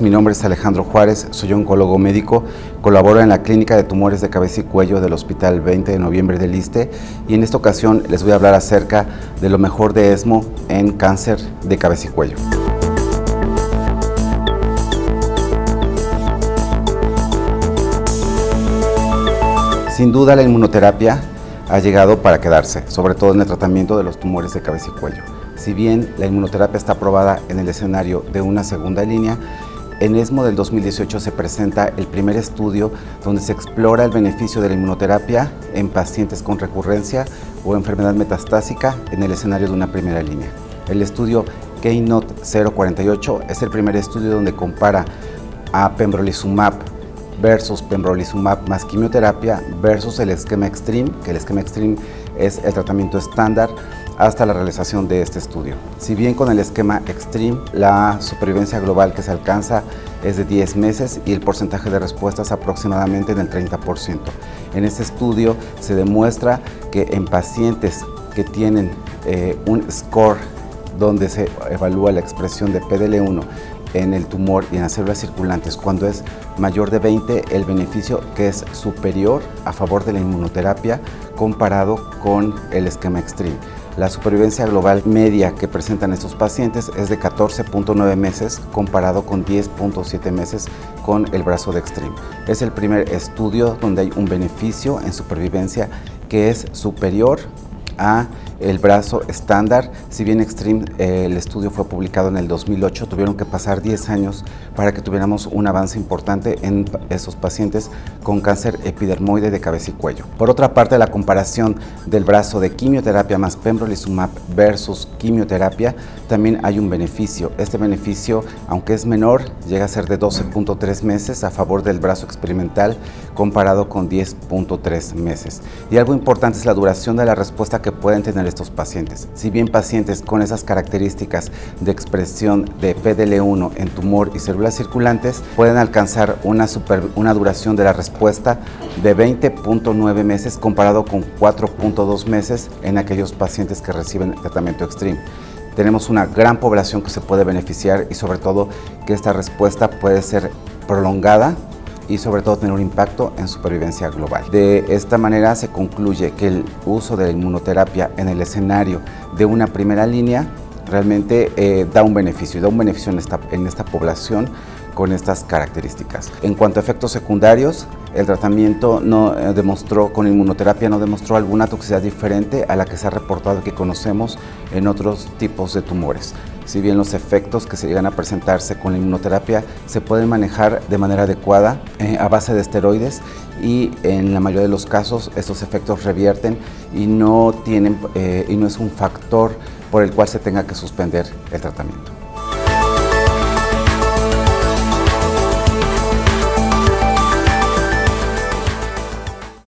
Mi nombre es Alejandro Juárez, soy oncólogo médico, colaboro en la Clínica de Tumores de Cabeza y Cuello del Hospital 20 de Noviembre del ISTE y en esta ocasión les voy a hablar acerca de lo mejor de ESMO en cáncer de cabeza y cuello. Sin duda la inmunoterapia ha llegado para quedarse, sobre todo en el tratamiento de los tumores de cabeza y cuello. Si bien la inmunoterapia está aprobada en el escenario de una segunda línea, en ESMO del 2018 se presenta el primer estudio donde se explora el beneficio de la inmunoterapia en pacientes con recurrencia o enfermedad metastásica en el escenario de una primera línea. El estudio Keynote 048 es el primer estudio donde compara a pembrolizumab versus pembrolizumab más quimioterapia versus el esquema Extreme, que el esquema Extreme es el tratamiento estándar hasta la realización de este estudio. Si bien con el esquema Extreme la supervivencia global que se alcanza es de 10 meses y el porcentaje de respuestas aproximadamente del 30%. En este estudio se demuestra que en pacientes que tienen eh, un score donde se evalúa la expresión de PDL1 en el tumor y en las células circulantes, cuando es mayor de 20, el beneficio que es superior a favor de la inmunoterapia comparado con el esquema extreme. La supervivencia global media que presentan estos pacientes es de 14.9 meses comparado con 10.7 meses con el brazo de extreme. Es el primer estudio donde hay un beneficio en supervivencia que es superior a el brazo estándar. Si bien Extreme, eh, el estudio fue publicado en el 2008, tuvieron que pasar 10 años para que tuviéramos un avance importante en esos pacientes con cáncer epidermoide de cabeza y cuello. Por otra parte, la comparación del brazo de quimioterapia más pembrolizumab versus quimioterapia, también hay un beneficio. Este beneficio, aunque es menor, llega a ser de 12.3 meses a favor del brazo experimental comparado con 10.3 meses. Y algo importante es la duración de la respuesta que pueden tener estos pacientes. Si bien pacientes con esas características de expresión de PDL1 en tumor y células circulantes pueden alcanzar una, una duración de la respuesta de 20.9 meses comparado con 4.2 meses en aquellos pacientes que reciben tratamiento extreme tenemos una gran población que se puede beneficiar y sobre todo que esta respuesta puede ser prolongada y sobre todo tener un impacto en supervivencia global. De esta manera se concluye que el uso de la inmunoterapia en el escenario de una primera línea realmente eh, da un beneficio, da un beneficio en esta, en esta población con estas características. En cuanto a efectos secundarios, el tratamiento no eh, demostró, con inmunoterapia no demostró alguna toxicidad diferente a la que se ha reportado que conocemos en otros tipos de tumores si bien los efectos que se llegan a presentarse con la inmunoterapia se pueden manejar de manera adecuada eh, a base de esteroides y en la mayoría de los casos estos efectos revierten y no, tienen, eh, y no es un factor por el cual se tenga que suspender el tratamiento.